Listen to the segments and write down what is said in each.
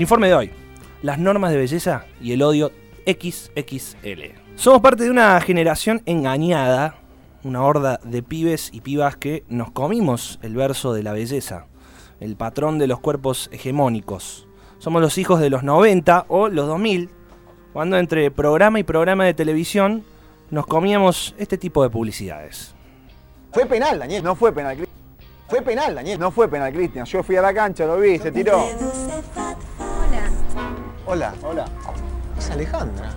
El informe de hoy, las normas de belleza y el odio XXL. Somos parte de una generación engañada, una horda de pibes y pibas que nos comimos el verso de la belleza, el patrón de los cuerpos hegemónicos. Somos los hijos de los 90 o los 2000, cuando entre programa y programa de televisión nos comíamos este tipo de publicidades. Fue penal, Daniel. No fue penal. Fue penal, Daniel. No fue penal, Cristian. Yo fui a la cancha, lo vi, se tiró. Hola. Hola. Es Alejandra.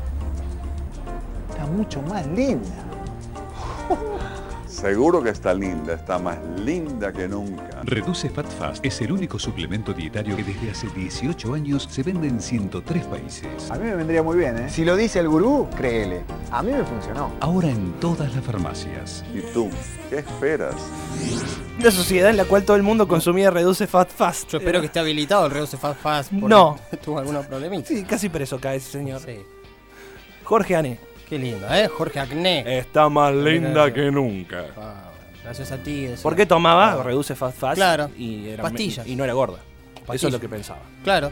Está mucho más linda. Seguro que está linda, está más linda que nunca. Reduce Fat Fast es el único suplemento dietario que desde hace 18 años se vende en 103 países. A mí me vendría muy bien, ¿eh? Si lo dice el gurú, créele. A mí me funcionó. Ahora en todas las farmacias. ¿Y tú? ¿Qué esperas? Una sociedad en la cual todo el mundo consumía Reduce Fat Fast. Yo espero que esté habilitado el Reduce Fast Fast. porque No. Tuvo alguna problemita. Sí, casi preso cae ese señor. Sí. Jorge Ané. Qué lindo, ¿eh? Jorge Acné. Está más linda que nunca. Ah, gracias a ti. decía. ¿Por qué tomaba Reduce Fast Fast? Claro. Y era Pastillas. Y no era gorda. Eso es lo que pensaba. Claro.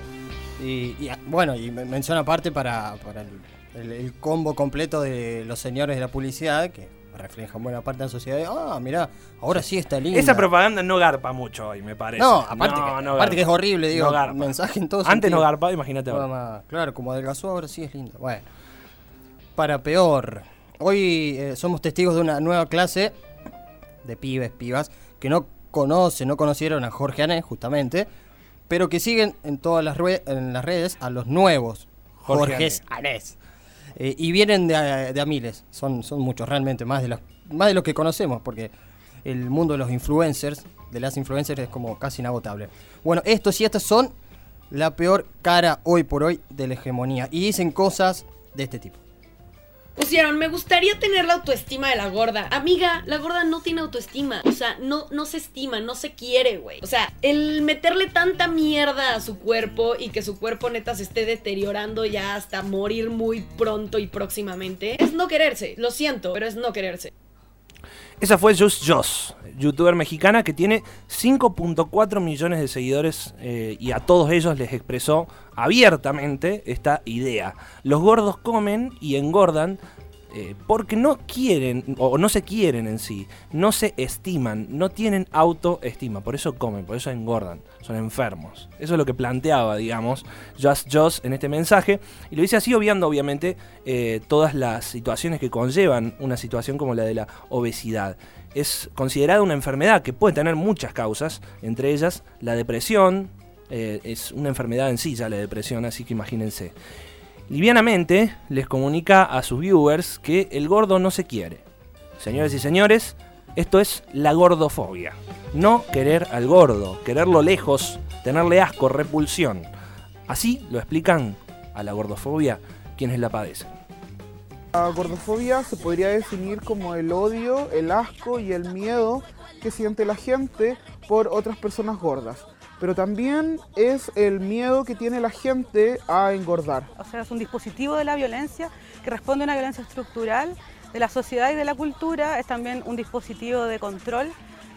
Y, y, ah, bueno, y me- menciona aparte para, para el, el- el combo completo de los señores de la publicidad que reflejan buena parte de la sociedad. Ah, mirá, ahora sí está linda. Esa propaganda no garpa mucho hoy, me parece. No, aparte, No, que, no aparte garpa. que es horrible, digo, No garpa. mensaje en todo Antes no garpaba, imagínate ahora. Claro, como adelgazó ahora sí es lindo. Bueno, para peor. Hoy eh, somos testigos de una nueva clase de pibes, pibas, que no conocen, no conocieron a Jorge Ané, justamente, pero que siguen en todas las, rue- en las redes a los nuevos Jorge Jorges Anés. Eh, y vienen de a, de a miles, son, son muchos realmente, más de, los, más de los que conocemos, porque el mundo de los influencers, de las influencers, es como casi inagotable. Bueno, estos y estas son la peor cara hoy por hoy de la hegemonía. Y dicen cosas de este tipo. Pusieron, me gustaría tener la autoestima de la gorda. Amiga, la gorda no tiene autoestima. O sea, no, no se estima, no se quiere, güey. O sea, el meterle tanta mierda a su cuerpo y que su cuerpo neta se esté deteriorando ya hasta morir muy pronto y próximamente, es no quererse. Lo siento, pero es no quererse. Esa fue Just Joss, youtuber mexicana que tiene 5.4 millones de seguidores eh, y a todos ellos les expresó abiertamente esta idea. Los gordos comen y engordan eh, porque no quieren o no se quieren en sí, no se estiman, no tienen autoestima, por eso comen, por eso engordan, son enfermos. Eso es lo que planteaba, digamos, Just Joss en este mensaje y lo dice así obviando obviamente eh, todas las situaciones que conllevan una situación como la de la obesidad. Es considerada una enfermedad que puede tener muchas causas, entre ellas la depresión, eh, es una enfermedad en sí ya la depresión, así que imagínense. Livianamente les comunica a sus viewers que el gordo no se quiere. Señores y señores, esto es la gordofobia. No querer al gordo, quererlo lejos, tenerle asco, repulsión. Así lo explican a la gordofobia quienes la padecen. La gordofobia se podría definir como el odio, el asco y el miedo que siente la gente por otras personas gordas. Pero también es el miedo que tiene la gente a engordar. O sea, es un dispositivo de la violencia que responde a una violencia estructural de la sociedad y de la cultura. Es también un dispositivo de control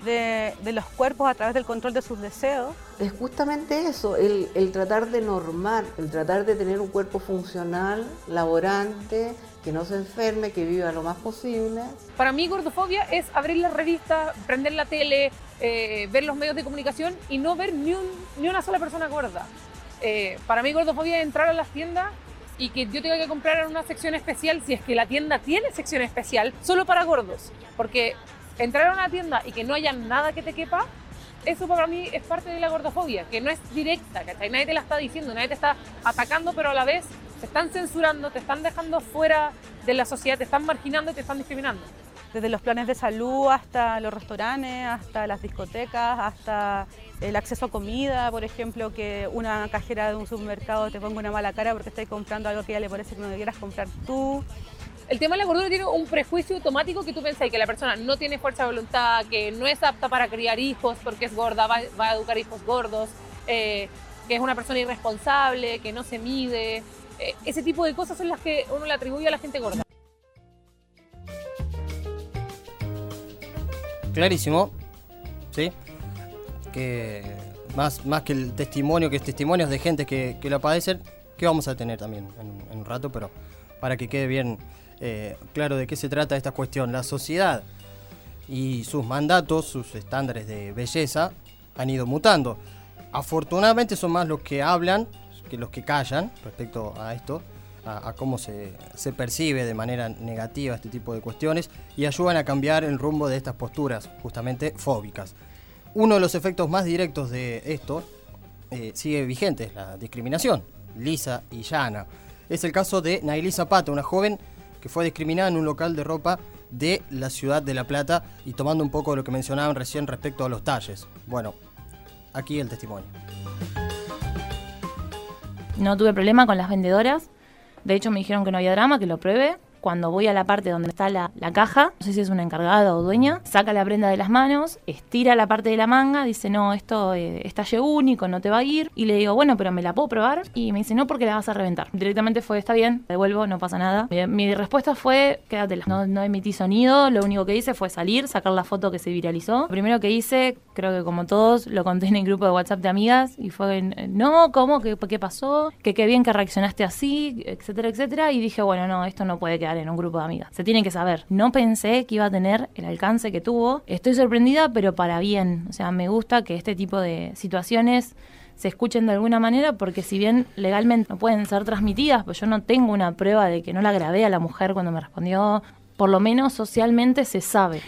de, de los cuerpos a través del control de sus deseos. Es justamente eso, el, el tratar de normar, el tratar de tener un cuerpo funcional, laborante, que no se enferme, que viva lo más posible. Para mí gordofobia es abrir la revista, prender la tele, eh, ver los medios de comunicación y no ver ni, un- ni una sola persona gorda. Eh, para mí gordofobia es entrar a las tiendas y que yo tenga que comprar en una sección especial si es que la tienda tiene sección especial solo para gordos. Porque entrar a una tienda y que no haya nada que te quepa, eso para mí es parte de la gordofobia, que no es directa, ¿cachai? Nadie te la está diciendo, nadie te está atacando, pero a la vez te están censurando, te están dejando fuera de la sociedad, te están marginando y te están discriminando. Desde los planes de salud hasta los restaurantes, hasta las discotecas, hasta el acceso a comida, por ejemplo, que una cajera de un supermercado te ponga una mala cara porque estás comprando algo que a ella le parece que no debieras comprar tú. El tema de la gordura tiene un prejuicio automático que tú pensás que la persona no tiene fuerza de voluntad, que no es apta para criar hijos porque es gorda, va, va a educar hijos gordos, eh, que es una persona irresponsable, que no se mide. Eh, ese tipo de cosas son las que uno le atribuye a la gente gorda. Clarísimo, ¿sí? Que más, más que el testimonio, que es testimonios de gente que, que la padecen, que vamos a tener también en, en un rato, pero para que quede bien eh, claro de qué se trata esta cuestión. La sociedad y sus mandatos, sus estándares de belleza han ido mutando. Afortunadamente son más los que hablan que los que callan respecto a esto, a, cómo se, se percibe de manera negativa este tipo de cuestiones y ayudan a cambiar el rumbo de estas posturas, justamente fóbicas. Uno de los efectos más directos de esto eh, sigue vigente, es la discriminación, lisa y llana. Es el caso de Nailí Zapata, una joven que fue discriminada en un local de ropa de la ciudad de La Plata y tomando un poco de lo que mencionaban recién respecto a los talles. Bueno, aquí el testimonio. No tuve problema con las vendedoras. De hecho, me dijeron que no había drama, que lo pruebe. Cuando voy a la parte donde está la, la caja, no sé si es una encargada o dueña, saca la prenda de las manos, estira la parte de la manga, dice, no, esto eh, es único, no te va a ir. Y le digo, bueno, pero ¿me la puedo probar? Y me dice, no, porque la vas a reventar. Directamente fue, está bien, devuelvo, no pasa nada. Mi, mi respuesta fue, quédatela. No, no emití sonido, lo único que hice fue salir, sacar la foto que se viralizó. Lo primero que hice, creo que como todos, lo conté en el grupo de WhatsApp de amigas y fue, no, ¿cómo? ¿Qué, qué pasó? Que qué bien que reaccionaste así, etcétera, etcétera. Y dije, bueno, no, esto no puede quedar en un grupo de amigas. Se tiene que saber. No pensé que iba a tener el alcance que tuvo. Estoy sorprendida, pero para bien. O sea, me gusta que este tipo de situaciones se escuchen de alguna manera porque si bien legalmente no pueden ser transmitidas, pues yo no tengo una prueba de que no la grabé a la mujer cuando me respondió, por lo menos socialmente se sabe.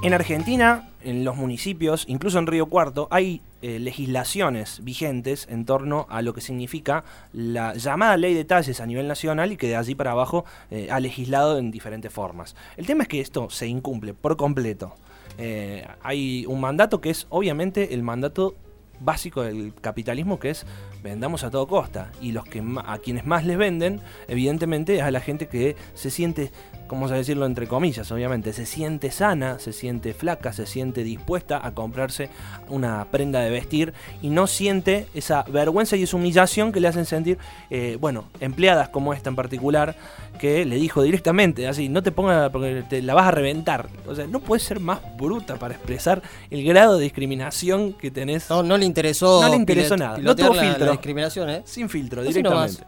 En Argentina, en los municipios, incluso en Río Cuarto, hay eh, legislaciones vigentes en torno a lo que significa la llamada ley de talles a nivel nacional y que de allí para abajo eh, ha legislado en diferentes formas. El tema es que esto se incumple por completo. Eh, hay un mandato que es obviamente el mandato básico del capitalismo que es vendamos a todo costa y los que a quienes más les venden evidentemente es a la gente que se siente vamos a decirlo entre comillas obviamente se siente sana se siente flaca se siente dispuesta a comprarse una prenda de vestir y no siente esa vergüenza y esa humillación que le hacen sentir eh, bueno empleadas como esta en particular que le dijo directamente así no te pongas porque te la vas a reventar o sea no puedes ser más bruta para expresar el grado de discriminación que tenés No, no le interesó. no le interesó nada. No tuvo la- filtro. La discriminación, ¿eh? Sin filtro, directamente.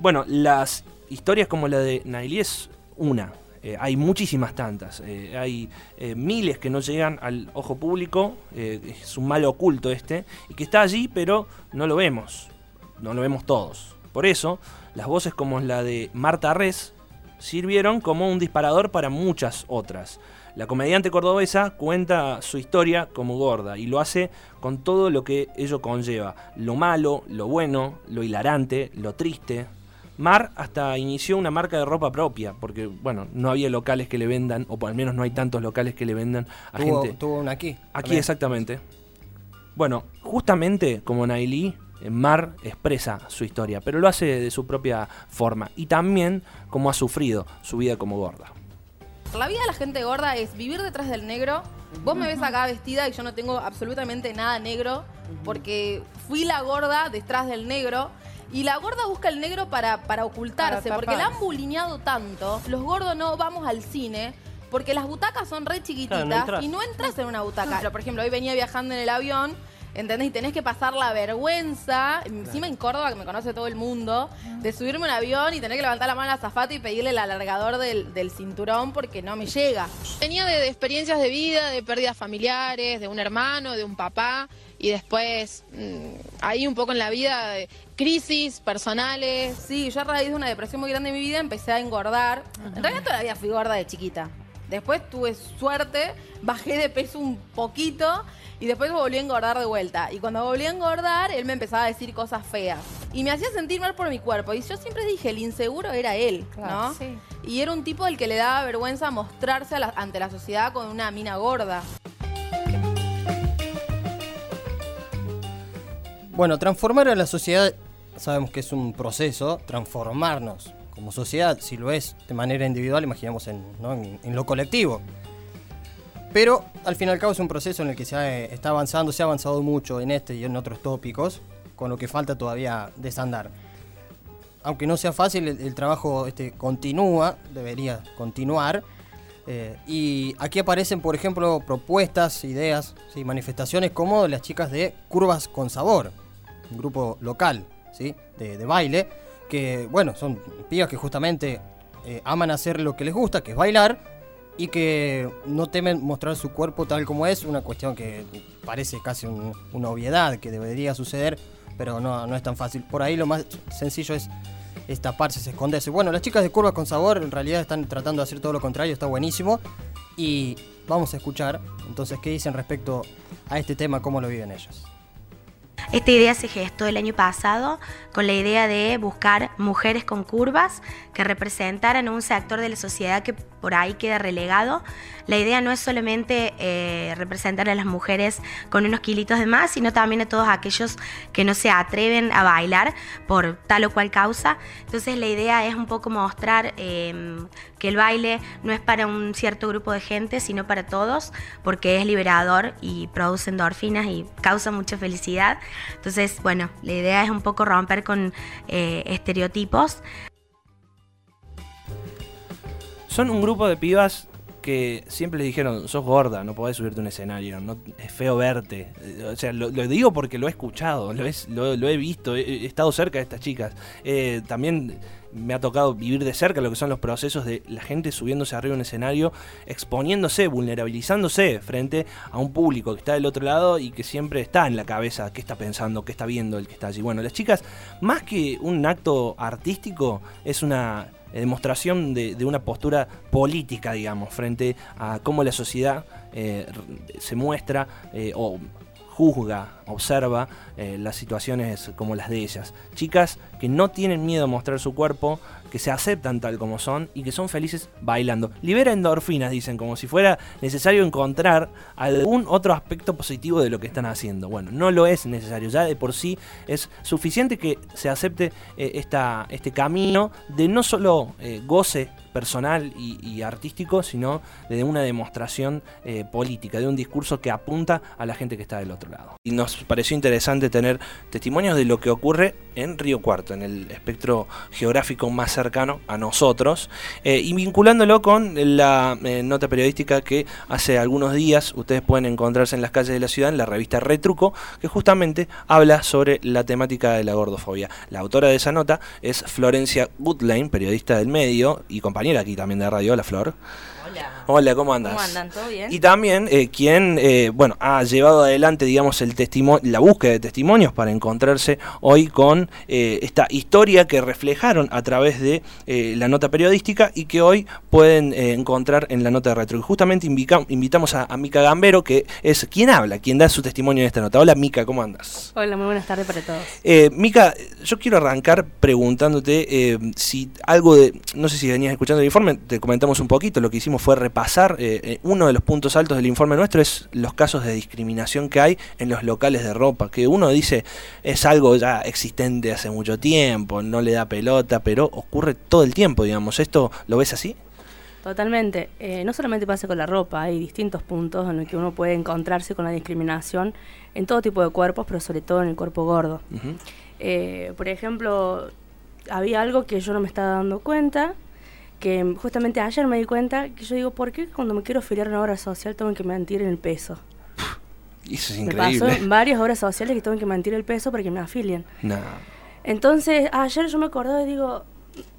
Bueno, las historias como la de Nailí es una. Eh, hay muchísimas tantas. Eh, hay eh, miles que no llegan al ojo público. es un mal oculto este. Y que está allí, pero no lo vemos. No lo vemos todos. Por eso, las voces como la de Marta Res sirvieron como un disparador para muchas otras. La comediante cordobesa cuenta su historia como gorda y lo hace con todo lo que ello conlleva. Lo malo, lo bueno, lo hilarante, lo triste. Mar hasta inició una marca de ropa propia, porque bueno, no había locales que le vendan, o por al menos no hay tantos locales que le vendan a Tuvo, gente. tuvo una aquí. Aquí también. exactamente. Bueno, justamente como Nailí, eh, Mar expresa su historia, pero lo hace de su propia forma y también como ha sufrido su vida como gorda. La vida de la gente gorda es vivir detrás del negro. Vos me ves acá vestida y yo no tengo absolutamente nada negro porque fui la gorda detrás del negro. Y la gorda busca el negro para, para ocultarse, Para porque la han bulineado tanto. Los gordos no vamos al cine porque las butacas son re chiquititas Claro, no entras. y no entras en una butaca. Pero, por ejemplo, hoy venía viajando en el avión, ¿entendés? Y tenés que pasar la vergüenza, encima en Córdoba, que me conoce todo el mundo, de subirme a un avión y tener que levantar la mano a la azafata y pedirle el alargador del, del cinturón porque no me llega. Venía de, de experiencias de vida, de pérdidas familiares, de un hermano, de un papá, y después mm, ahí un poco en la vida, de crisis personales. Sí, yo a raíz de una depresión muy grande en mi vida empecé a engordar. En realidad toda la vida fui gorda de chiquita. Después tuve suerte, bajé de peso un poquito y después volví a engordar de vuelta. Y cuando volví a engordar, él me empezaba a decir cosas feas. Y me hacía sentir mal por mi cuerpo. Y yo siempre dije, el inseguro era él, Claro, ¿no? sí. Y era un tipo al que le daba vergüenza mostrarse a la- ante la sociedad con una mina gorda. Bueno, transformar a la sociedad, sabemos que es un proceso, transformarnos como sociedad, si lo es de manera individual, imaginemos en, ¿no? en- en lo colectivo. Pero al fin y al cabo es un proceso en el que se ha- está avanzando, se ha avanzado mucho en este y en otros tópicos, con lo que falta todavía desandar. Aunque no sea fácil, el, el trabajo este, continúa, debería continuar. Eh, y aquí aparecen, por ejemplo, propuestas, ideas, ¿sí? manifestaciones como las chicas de Curvas con Sabor, un grupo local de, baile, que, bueno, son pibas que justamente eh, aman hacer lo que les gusta, que es bailar, y que no temen mostrar su cuerpo tal como es, una cuestión que parece casi un- una obviedad que debería suceder, pero no, no es tan fácil. Por ahí lo más sencillo es, es taparse, es esconderse. Bueno, las chicas de Curvas con Sabor en realidad están tratando de hacer todo lo contrario, está buenísimo. Y vamos a escuchar entonces qué dicen respecto a este tema, cómo lo viven ellos. Esta idea se gestó el año pasado con la idea de buscar mujeres con curvas que representaran un sector de la sociedad que por ahí queda relegado. La idea no es solamente eh, representar a las mujeres con unos kilitos de más, sino también a todos aquellos que no se atreven a bailar por tal o cual causa. Entonces la idea es un poco mostrar eh, que el baile no es para un cierto grupo de gente, sino para todos, porque es liberador y produce endorfinas y causa mucha felicidad. Entonces, bueno, la idea es un poco romper con eh, estereotipos. Son un grupo de pibas que siempre les dijeron, sos gorda, no podés subirte a un escenario, no, es feo verte. O sea, lo, digo porque lo he escuchado, lo, he visto, he, estado cerca de estas chicas. Eh, también me ha tocado vivir de cerca lo que son los procesos de la gente subiéndose arriba de un escenario, exponiéndose, vulnerabilizándose frente a un público que está del otro lado y que siempre está en la cabeza qué está pensando, qué está viendo el que está allí. Bueno, las chicas, más que un acto artístico, es una demostración de, de una postura política, digamos, frente a cómo la sociedad eh, se muestra eh, o juzga, observa eh, las situaciones como las de ellas. Chicas que no tienen miedo a mostrar su cuerpo, que se aceptan tal como son y que son felices bailando. Libera endorfinas, dicen, como si fuera necesario encontrar algún otro aspecto positivo de lo que están haciendo. Bueno, no lo es necesario, ya de por sí es suficiente que se acepte eh, esta, este camino de no solo eh, goce personal y, artístico, sino de una demostración eh, política, de un discurso que apunta a la gente que está del otro lado. Y nos pareció interesante tener testimonios de lo que ocurre en Río Cuarto, en el espectro geográfico más cercano a nosotros, eh, y vinculándolo con la eh, nota periodística que hace algunos días ustedes pueden encontrarse en las calles de la ciudad, en la revista Retruco, que justamente habla sobre la temática de la gordofobia. La autora de esa nota es Florencia Goodlane, periodista del medio y compañera aquí también de radio. Hola, Flor. Hola. Hola, ¿cómo andas? ¿Cómo andan? ¿Todo bien? Y también eh, quien, eh, bueno, ha llevado adelante, digamos, el testimo- la búsqueda de testimonios para encontrarse hoy con eh, esta historia que reflejaron a través de eh, la nota periodística y que hoy pueden eh, encontrar en la nota de retro. Y justamente invitamos a, a Mica Gambero, que es quien habla, quien da su testimonio en esta nota. Hola, Mica, ¿cómo andas? Hola, muy buenas tardes para todos. Eh, Mica, yo quiero arrancar preguntándote eh, si algo de, no sé si venías escuchando el informe, te comentamos un poquito, lo que hicimos fue repasar, eh, eh, uno de los puntos altos del informe nuestro es los casos de discriminación que hay en los locales de ropa, que uno dice es algo ya existente hace mucho tiempo, no le da pelota, pero ocurre todo el tiempo, digamos, ¿esto lo ves así? Totalmente. Eh, no solamente pasa con la ropa, hay distintos puntos en los que uno puede encontrarse con la discriminación en todo tipo de cuerpos, pero sobre todo en el cuerpo gordo. Eh, por ejemplo, había algo que yo no me estaba dando cuenta, que justamente ayer me di cuenta, que yo digo, ¿por qué cuando me quiero afiliar a una obra social tengo que mentir en el peso? Eso es Me pasó increíble. en varias obras sociales que tengo que mentir el peso para que me afilien. No. Entonces, ayer yo me acordé y digo,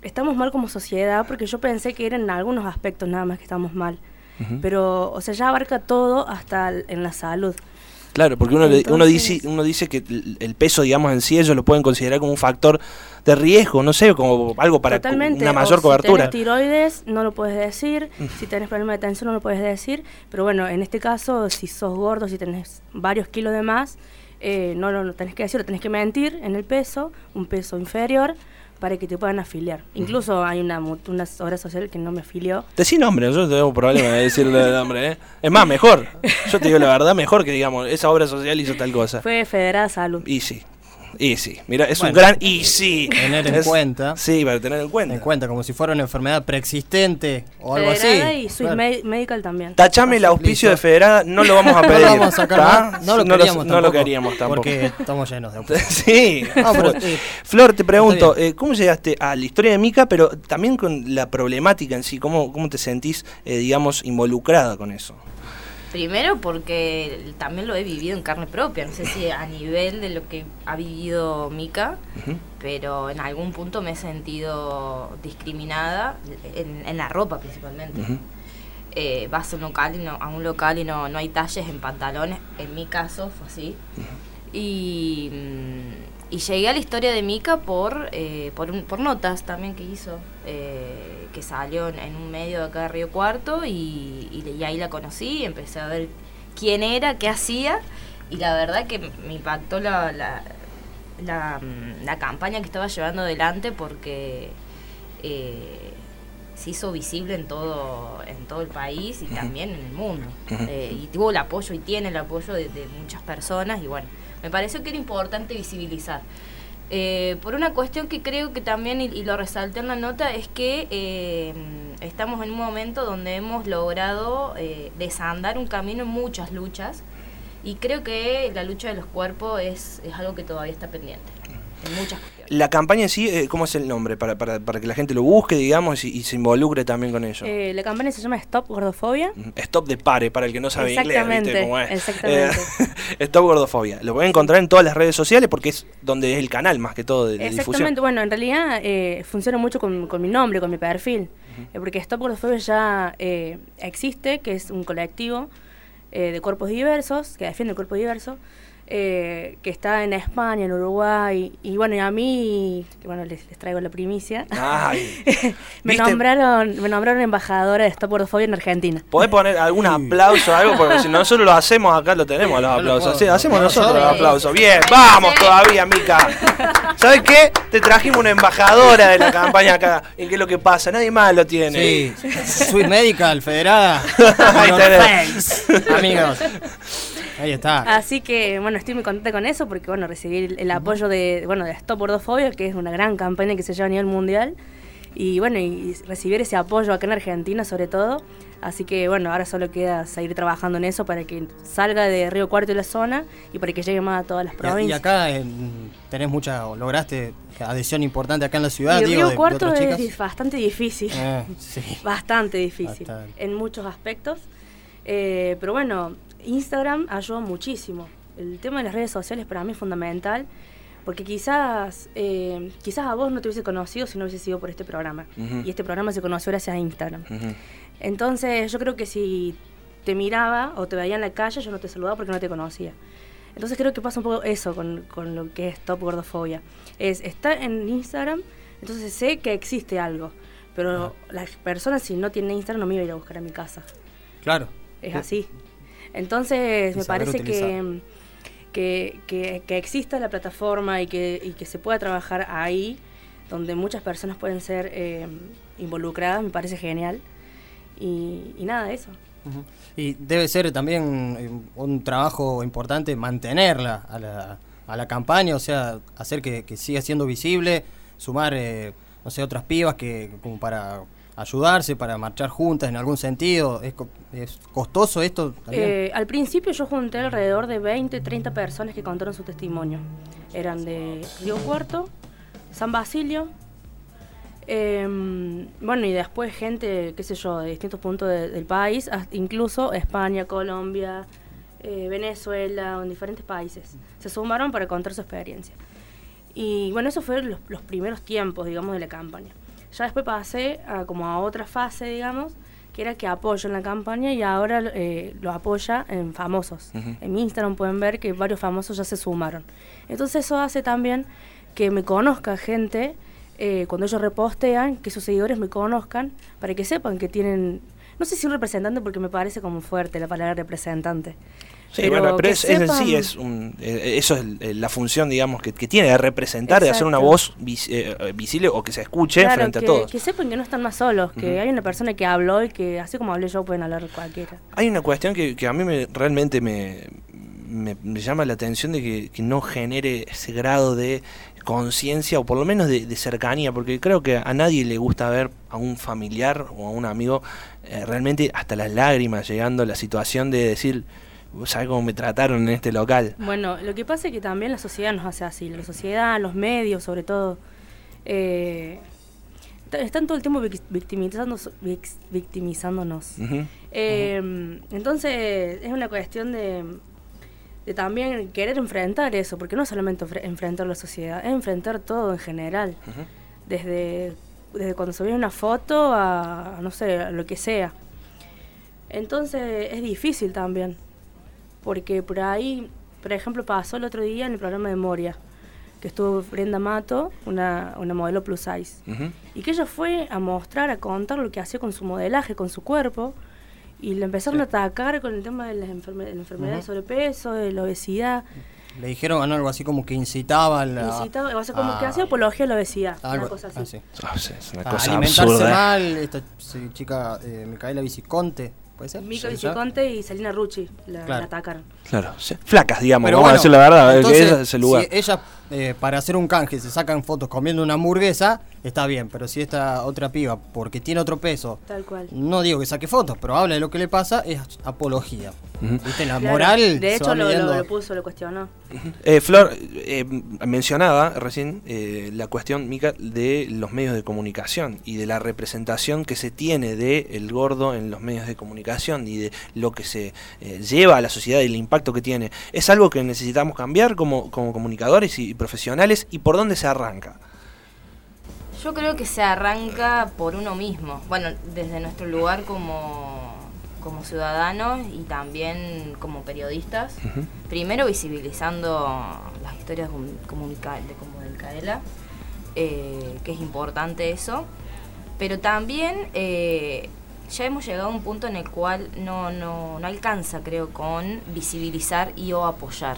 estamos mal como sociedad porque yo pensé que eran algunos aspectos nada más que estamos mal. Ujú. Pero, o sea, ya abarca todo hasta en la salud. Claro, porque uno, le- uno, Entonces- dice, uno dice que el peso, digamos, en sí ellos lo pueden considerar como un factor de riesgo, no sé, como algo para Totalmente. una mayor o cobertura. Si tenés tiroides, no lo puedes decir. Si tenés problema de tensión, no lo puedes decir. Pero bueno, en este caso, si sos gordo, si tenés varios kilos de más, eh, no lo tenés que decir, lo tenés que mentir en el peso, un peso inferior, para que te puedan afiliar. Incluso hay una, una obra social que no me afilió. Decí nombre, yo no tengo problema de decirle el nombre, ¿eh? Es más, mejor. Yo te digo la verdad, mejor que digamos, esa obra social hizo tal cosa. Fue Federada Salud. Y sí. Y sí, mira, es un gran y sí. Tener en Es- cuenta. Sí, para tener en cuenta. En cuenta, como si fuera una enfermedad preexistente o algo Federada así. y Swiss Claro. Me- Medical también. Tachame el auspicio de Federada, no lo vamos a No pedir. lo vamos a sacar. No lo no queríamos no lo tampoco, queríamos tampoco. Porque estamos llenos de Sí. No, pero, Flor, eh, Flor, te pregunto, eh, ¿cómo llegaste a la historia de Mica, pero también con la problemática en sí? ¿Cómo, cómo te sentís, eh, digamos, involucrada con eso? Primero porque también lo he vivido en carne propia, no sé si a nivel de lo que ha vivido Mika, pero en algún punto me he sentido discriminada en, en la ropa principalmente. Eh, vas a un local y no, a un local y no, no hay talles en pantalones, en mi caso fue así. Y, mm, y llegué a la historia de Mika por, eh, por, un- por notas también que hizo, eh, que salió en, en un medio de acá de Río Cuarto y, y, y ahí la conocí, empecé a ver quién era, qué hacía y la verdad que me impactó la, la, la, mm, la campaña que estaba llevando adelante porque eh, se hizo visible en todo, en todo el país y también en el mundo. Eh, y tuvo el apoyo y tiene el apoyo de, de muchas personas y bueno, me pareció que era importante visibilizar. Eh, por una cuestión que creo que también, y, lo resalté en la nota, es que eh, estamos en un momento donde hemos logrado eh, desandar un camino en muchas luchas y creo que la lucha de los cuerpos es, es algo que todavía está pendiente. En muchas La campaña en sí, eh, ¿cómo es el nombre? Para, para, para que la gente lo busque, digamos, y, y se involucre también con ello. Eh, la campaña se llama Stop Gordofobia. Stop de pare, para el que no sabe inglés, ¿viste Exactamente, cómo es? exactamente. Eh, Stop Gordofobia. Lo pueden encontrar en todas las redes sociales porque es donde es el canal más que todo de, de difusión. Exactamente, bueno, en realidad eh, funciona mucho con, con mi nombre, con mi perfil, Eh, porque Stop Gordofobia ya eh, existe, que es un colectivo de cuerpos diversos, que defiende el cuerpo diverso, eh, que está en España, en Uruguay, y bueno, y a mí, que bueno, les, les traigo la primicia, Ay, me, ¿viste? nombraron, me nombraron embajadora de Stop Gordofobia en Argentina. ¿Podés poner algún aplauso o algo? Porque si nosotros lo hacemos acá, lo tenemos los aplausos. Sí, hacemos nosotros los aplausos. Bien, vamos todavía, Mica. ¿Sabes qué? Te trajimos una embajadora de la campaña acá. ¿Y qué es lo que pasa? Nadie más lo tiene. Sí, Swiss Medical, Federada. Ahí tenés. amigos. Ahí está. Así que, bueno, estoy muy contenta con eso porque, bueno, recibí el, el apoyo de, bueno, de Stop Gordofobia, que es una gran campaña que se lleva a nivel mundial. Y, bueno, y recibir ese apoyo acá en Argentina, sobre todo. Así que, bueno, ahora solo queda seguir trabajando en eso para que salga de Río Cuarto y la zona y para que llegue más a todas las Y, y provincias. acá en- tenés mucha, o lograste adhesión importante acá en la ciudad, Y digo, Río de- de, Cuarto otras es bastante difícil. Eh, sí. Bastante difícil. Bastante. En muchos aspectos. Eh, pero bueno, Instagram ayudó muchísimo. El tema de las redes sociales para mí es fundamental. Porque quizás, eh, quizás a vos no te hubiese conocido si no hubiese sido por este programa. Y este programa se conoció gracias a Instagram. Entonces yo creo que si te miraba o te veía en la calle, yo no te saludaba porque no te conocía. Entonces creo que pasa un poco eso con, con lo que es Top Gordofobia. Es, está en Instagram, entonces sé que existe algo. Pero las personas si no tienen Instagram no me iba a ir a buscar a mi casa. Claro. Es así. Entonces me parece que, que, que, que exista la plataforma y que, y que se pueda trabajar ahí, donde muchas personas pueden ser eh, involucradas, me parece genial. Y, y nada, eso. Y debe ser también eh, un trabajo importante mantenerla a la, a la campaña, o sea, hacer que, que siga siendo visible, sumar, eh, no sé, otras pibas que como para ayudarse, para marchar juntas en algún sentido. ¿Es, es costoso esto? Eh, al principio yo junté alrededor de 20, 30 personas que contaron su testimonio. Eran de Río Cuarto, San Basilio, em, bueno, y después gente, qué sé yo, de distintos puntos de- del país, incluso España, Colombia, eh, Venezuela, en diferentes países. Se sumaron para contar su experiencia. Y bueno, eso fueron los primeros tiempos, digamos, de la campaña. Ya después pasé a, como a otra fase, digamos, que era que apoyo en la campaña y ahora eh, lo apoya en famosos. En mi Instagram pueden ver que varios famosos ya se sumaron. Entonces eso hace también que me conozca gente, eh, cuando ellos repostean, que sus seguidores me conozcan, para que sepan que tienen, no sé si un representante porque me parece como fuerte la palabra representante. Sí, bueno, pero es, es en sí es un, eh, eso es el- la función, digamos, que, que tiene de representar, de hacer una voz vis- eh, eh, visible o que se escuche Claro, frente que, a todos. que sepan que no están más solos, que hay una persona que habló y que así como hablé yo pueden hablar cualquiera. Hay una cuestión que, que a mí me, realmente me, me, me llama la atención de que, que no genere ese grado de conciencia o por lo menos de, de cercanía, porque creo que a nadie le gusta ver a un familiar o a un amigo eh, realmente hasta las lágrimas llegando a la situación de decir, ¿sabes cómo me trataron en este local? Bueno, lo que pasa es que también la sociedad nos hace así, la sociedad, los medios sobre todo, eh, están todo el tiempo vic- victimizándonos. vic- victimizándonos. Eh, Entonces es una cuestión de, de también querer enfrentar eso, porque no solamente enfre- enfrentar la sociedad, es enfrentar todo en general, desde, desde cuando subís una foto a, no sé, a lo que sea. Entonces es difícil también, porque por ahí, por ejemplo, pasó el otro día en el programa de Moria, que estuvo Brenda Mato, una, una modelo plus size. Y que ella fue a mostrar, a contar lo que hacía con su modelaje, con su cuerpo, y le empezaron a atacar con el tema de las enferme- de la enfermedad de sobrepeso, de la obesidad. Le dijeron algo así como que incitaba a la, Incitaba- o sea, como a- que hacía apología a la obesidad, algo- una cosa así. ah, sí. Ah, sí, es una a cosa alimentarse absurda. ¿eh? mal, esta sí, chica eh, Micaela Viciconte, ¿puede ser? Mica ¿Ella? Viciconte y Salina Rucci la, Claro. la atacaron. Claro, flacas, digamos, Pero vamos a bueno, decir la verdad, que entonces, ese es el lugar. Si ella, eh, para hacer un canje, se sacan fotos comiendo una hamburguesa, está bien, pero si esta otra piba, porque tiene otro peso, Tal cual. no digo que saque fotos, pero habla de lo que le pasa, es apología. ¿Viste? La Claro, moral. De hecho, lo, lo puso, lo cuestionó. Eh, Flor, eh, mencionaba recién eh, la cuestión, Mica, de los medios de comunicación y de la representación que se tiene de el gordo en los medios de comunicación y de lo que se eh, lleva a la sociedad y el impacto que tiene. ¿Es algo que necesitamos cambiar como, como comunicadores y profesionales y por dónde se arranca? Yo creo que se arranca por uno mismo. Bueno, desde nuestro lugar como, como ciudadanos y también como periodistas. Primero visibilizando las historias com- comunica- de como de Micaela, eh, que es importante eso. Pero también eh, ya hemos llegado a un punto en el cual no, no, no alcanza, creo, con visibilizar y o apoyar.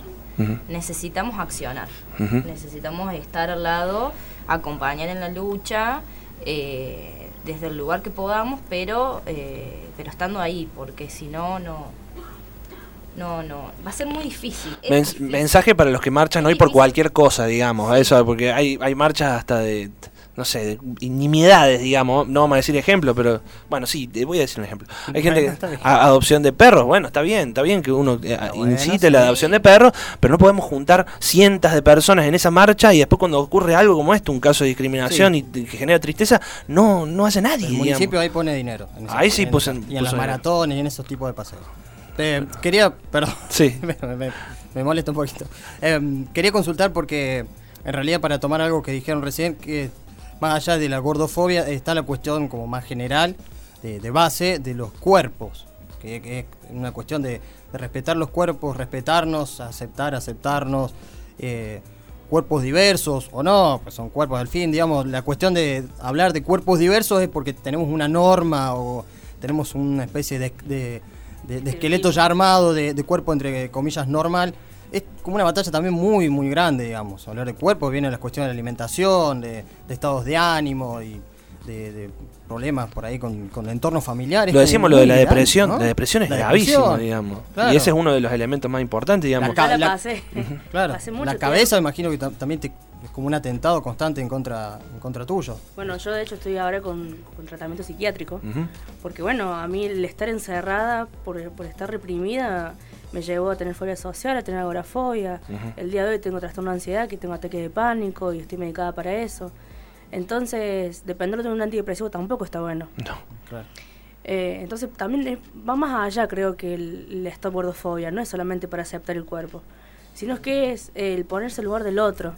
Necesitamos accionar. Necesitamos estar al lado, acompañar en la lucha, eh, desde el lugar que podamos, pero, eh, pero estando ahí, porque si no, no, no, no, va a ser muy difícil. Es Mens- difícil. mensaje para los que marchan hoy por cualquier cosa, digamos, eso, porque hay, hay marchas hasta de, no sé, de nimiedades, digamos, no vamos a decir ejemplo, pero bueno, sí, te voy a decir un ejemplo. Hay gente que, a- adopción de perros, bueno, está bien, está bien que uno eh, bueno, incite la adopción de perros, pero no podemos juntar cientos de personas en esa marcha y después cuando ocurre algo como esto, un caso de discriminación y que genera tristeza, no, no hace nadie, El digamos. municipio ahí pone dinero. Ahí sí en- pusen- Y en puso las dinero. maratones y en esos tipos de paseos. Eh, quería, perdón. Sí. me, me- me molesta un poquito. Eh, quería consultar porque en realidad para tomar algo que dijeron recién, que más allá de la gordofobia está la cuestión como más general, de, de base, de los cuerpos. Que, que es una cuestión de, de respetar los cuerpos, respetarnos, aceptar, aceptarnos. eh, cuerpos diversos o no, pues son cuerpos al fin, digamos, la cuestión de hablar de cuerpos diversos es porque tenemos una norma o tenemos una especie de, de- esqueleto ya armado, de, de cuerpo entre comillas normal. Es como una batalla también muy, muy grande, digamos. Hablar de cuerpos viene las cuestiones de alimentación, de, de estados de ánimo y de, de problemas por ahí con, con entornos familiares. Lo decíamos lo de la grande, depresión, ¿no? la depresión es La gravísima, depresión. digamos. Claro. Y ese es uno de los elementos más importantes, digamos. la la- pasé. Claro, mucho la tiempo. cabeza imagino que ta- también te- es como un atentado constante en contra, en contra tuyo. Bueno, yo de hecho estoy ahora con, con tratamiento psiquiátrico. Porque bueno, a mí el estar encerrada por, por estar reprimida me llevó a tener fobia social, a tener agorafobia. Ujú. El día de hoy tengo trastorno de ansiedad, que tengo ataques de pánico y estoy medicada para eso. Entonces, depender de un antidepresivo tampoco está bueno. No. Claro. Eh, entonces, también es- va más allá, creo que el, el stop gordofobia. No es solamente para aceptar el cuerpo, sino es que es el ponerse en lugar del otro.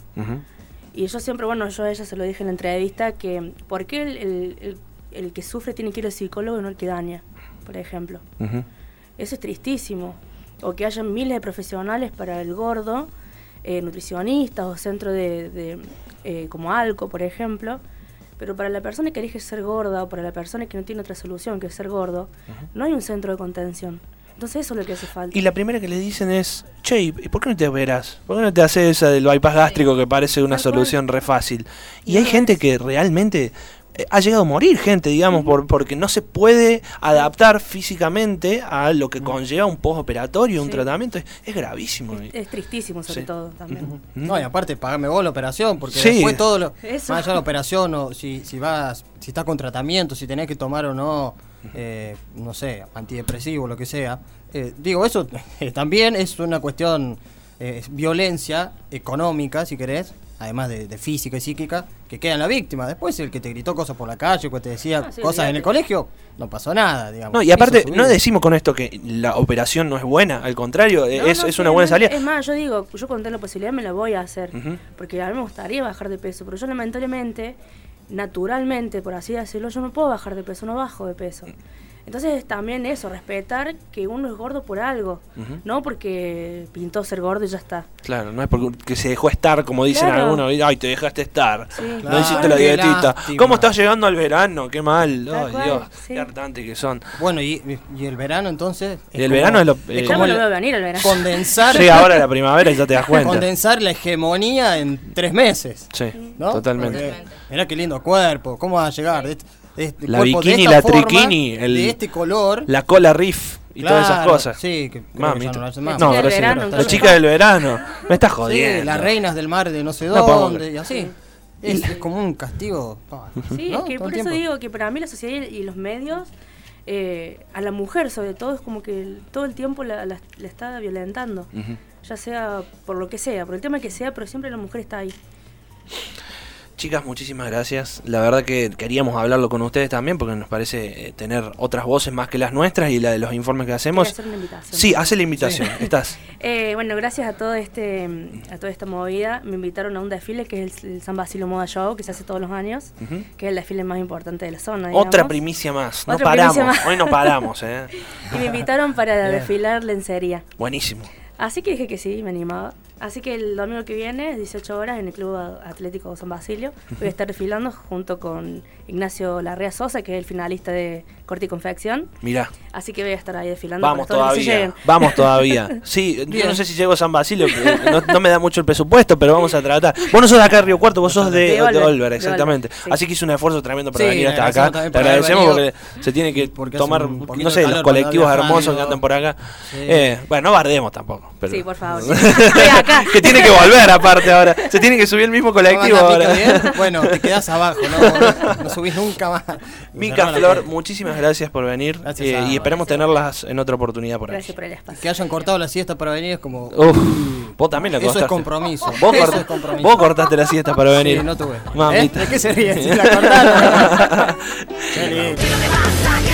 Y yo siempre, bueno, yo a ella se lo dije en la entrevista, que ¿por qué el, el- el- el que sufre tiene que ir al psicólogo y no el que daña, por ejemplo? Eso es tristísimo. O que haya miles de profesionales para el gordo, eh, nutricionistas o centro de, de, eh, como Alco, por ejemplo. Pero para la persona que elige ser gorda o para la persona que no tiene otra solución que ser gordo, no hay un centro de contención. Entonces eso es lo que hace falta. Y la primera que le dicen es, che, ¿y por qué no te operas? ¿Por qué no te haces esa del bypass gástrico que parece una solución re fácil? Y hay gente que realmente ha llegado a morir gente, digamos, por, porque no se puede adaptar físicamente a lo que conlleva un postoperatorio, un Sí. tratamiento. Es, es gravísimo. Es tristísimo sobre Sí. todo también. No, y aparte, pagame vos la operación, porque Sí. después todo lo. Eso. Más allá de la operación, o si, si vas, si estás con tratamiento, si tenés que tomar o no, eh, no sé, antidepresivo, lo que sea. eh, digo, eso eh, también es una cuestión, eh, violencia económica, si querés, además de, de física y psíquica, que queda en la víctima. Después el que te gritó cosas por la calle, que te decía Ah, sí, cosas en el colegio, no pasó nada, digamos. No, y aparte, no decimos con esto que la operación no es buena, al contrario, No, es, no, es una buena salida. Es más, yo digo, yo tengo la posibilidad me la voy a hacer. Porque a mí me gustaría bajar de peso, pero yo lamentablemente, naturalmente, por así decirlo, yo no puedo bajar de peso, no bajo de peso. Entonces también eso, respetar que uno es gordo por algo, Ujú. no porque pintó ser gordo y ya está. Claro, no es porque se dejó estar, como dicen Claro. algunos, y, ay, te dejaste estar. Sí. No Claro. hiciste la dietita. ¿Cómo estás llegando al verano? Qué mal. Ay, cual, Dios, sí. qué hartante que son. Bueno, y, y el verano entonces. Y el verano es lo- eh, Ya como lo el- veo venir el verano. condensar. Llega ahora la primavera y ya te das cuenta. Condensar la hegemonía en tres meses. Sí, ¿no? totalmente. Porque, mirá qué lindo cuerpo. ¿Cómo va a llegar? De este- de este La cuerpo de bikini, esta la forma, triquini, el- de este color. La cola riff y todas esas cosas. Sí, que Mami, no hacen más. no, La chica verano, La chica del verano. Me estás Sí, jodiendo. las reinas del mar de no sé dónde y así. Es, es como un castigo. Sí, ¿no? es que por eso tiempo. digo que para mí la sociedad y los medios, eh, a la mujer sobre todo, es como que el- todo el tiempo la, la- la está violentando. Ya sea por lo que sea, por el tema que sea, pero siempre la mujer está ahí. Chicas, muchísimas gracias. La verdad que queríamos hablarlo con ustedes también porque nos parece eh, tener otras voces más que las nuestras y la de los informes que hacemos. hacer una invitación. Sí, hace la invitación. Estás. Eh, bueno, gracias a todo este a toda esta movida, me invitaron a un desfile que es el, el San Basilio Moda Show, que se hace todos los años, que es el desfile más importante de la zona. Otra primicia más. No Otra paramos. más. Hoy no paramos, ¿eh? Y me invitaron para desfilar lencería. Buenísimo. Así que dije que sí, me animaba. Así que el domingo que viene, 18 horas, en el Club Atlético San Basilio, voy a estar desfilando junto con Ignacio Larrea Sosa, que es el finalista de Corte y Confección. Mirá. Así que voy a estar ahí desfilando. Vamos para todos los que sí todavía. Vamos todavía. Sí, yo no sé si llego a San Basilio, no, no me da mucho el presupuesto, pero vamos a tratar. Vos no sos de acá de Río Cuarto, vos sos de, De de Olver, de exactamente. Olver, sí. Así que hizo un esfuerzo tremendo para Sí, venir hasta acá. Te agradecemos porque se tiene que Porque tomar, no sé, los colectivos hermosos que andan por acá. Sí. Eh, bueno, no bardemos tampoco. Pero... Sí, por favor. Estoy acá. que tiene que volver aparte ahora. Se tiene que subir el mismo colectivo ¿Cómo anda, ahora. Mica? Bueno, te quedás abajo, no, no subís nunca más. Mica Flor, muchísimas gracias por venir Gracias eh, a y vos. esperemos tenerlas en otra oportunidad por ahí. Gracias por el espacio. Que hayan cortado la siesta para venir es como. Uf, vos también la Eso cortaste. es compromiso. Vos, Eso cort- es compromiso. vos cortaste la siesta para venir. Sí, no tuve. Mamita. ¿Eh? ¿De qué se ríe? Si la cortaron.